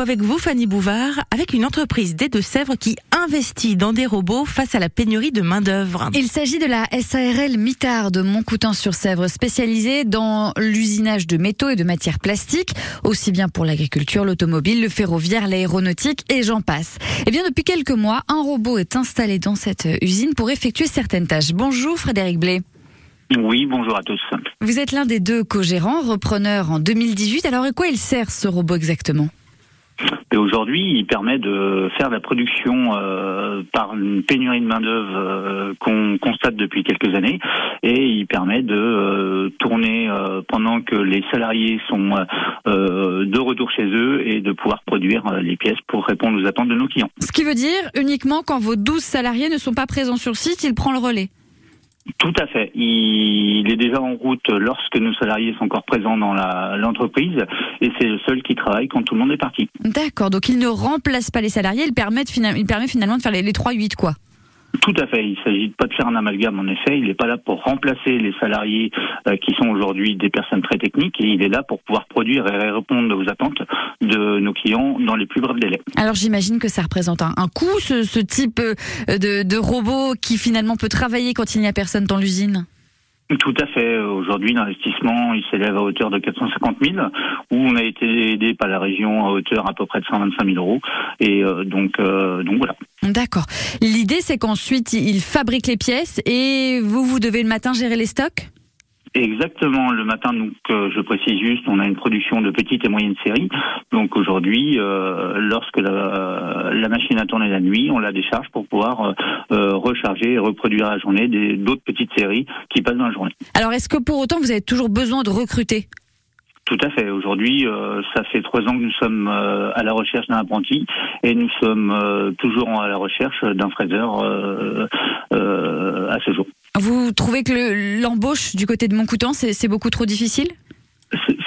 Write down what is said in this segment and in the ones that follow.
avec vous, Fanny Bouvard, avec une entreprise des Deux-Sèvres qui investit dans des robots face à la pénurie de main-d'œuvre. Il s'agit de la SARL Mitard de Montcoutin-sur-Sèvre, spécialisée dans l'usinage de métaux et de matières plastiques, aussi bien pour l'agriculture, l'automobile, le ferroviaire, l'aéronautique et j'en passe. Eh bien, depuis quelques mois, un robot est installé dans cette usine pour effectuer certaines tâches. Bonjour Frédéric Blé. Oui, bonjour à tous. Vous êtes l'un des deux co-gérants, repreneur en 2018. Alors, à quoi il sert ce robot exactement? Et aujourd'hui, il permet de faire la production euh, par une pénurie de main d'œuvre euh, qu'on constate depuis quelques années, et il permet de euh, tourner pendant que les salariés sont de retour chez eux et de pouvoir produire les pièces pour répondre aux attentes de nos clients. Ce qui veut dire uniquement quand vos 12 salariés ne sont pas présents sur site, il prend le relais. Tout à fait. Il est déjà en route lorsque nos salariés sont encore présents dans l'entreprise et c'est le seul qui travaille quand tout le monde est parti. D'accord, donc il ne remplace pas les salariés, il permet, il permet finalement de faire les, les 3-8 quoi. Tout à fait. Il s'agit pas de faire un amalgame, en effet. Il n'est pas là pour remplacer les salariés euh, qui sont aujourd'hui des personnes très techniques. Et il est là pour pouvoir produire et répondre aux attentes de nos clients dans les plus brefs délais. Alors j'imagine que ça représente un, coût, ce, type euh, de robot qui finalement peut travailler quand il n'y a personne dans l'usine? Tout à fait. Aujourd'hui, l'investissement, il s'élève à hauteur de 450 000, où on a été aidé par la région à hauteur à peu près de 125 000 euros. Et euh, donc, euh, donc voilà. D'accord. L'idée, c'est qu'ensuite, il fabrique les pièces et vous, vous devez le matin gérer les stocks? Exactement. Le matin, donc, euh, je précise juste, on a une production de petites et moyennes séries. Donc aujourd'hui, euh, lorsque la, la, machine a tourné la nuit, on la décharge pour pouvoir euh, recharger et reproduire la journée d'autres petites séries qui passent dans la journée. Alors, est-ce que pour autant, vous avez toujours besoin de recruter? Tout à fait. Aujourd'hui, ça fait trois ans que nous sommes à la recherche d'un apprenti et nous sommes toujours à la recherche d'un fraiseur à ce jour. Vous trouvez que l'embauche du côté de Montcoutan, c'est beaucoup trop difficile?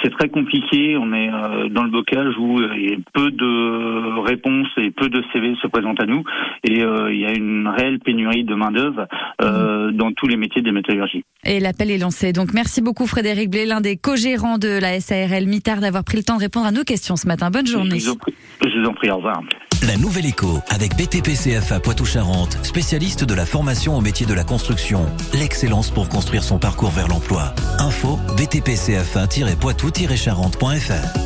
C'est très compliqué. On est euh, dans le bocage où euh, il y a peu de réponses et peu de CV se présentent à nous. Et euh, il y a une réelle pénurie de main-d'œuvre mmh. dans tous les métiers de métallurgie. Et l'appel est lancé. Donc merci beaucoup, Frédéric Blé, l'un des co-gérants de la SARL Mitard, d'avoir pris le temps de répondre à nos questions ce matin. Bonne journée. Je vous en prie, je vous en prie au revoir. La Nouvelle Éco avec BTPCFA Poitou-Charentes, spécialiste de la formation au métier de la construction. L'excellence pour construire son parcours vers l'emploi. Info btpcfa-poitou-charentes.fr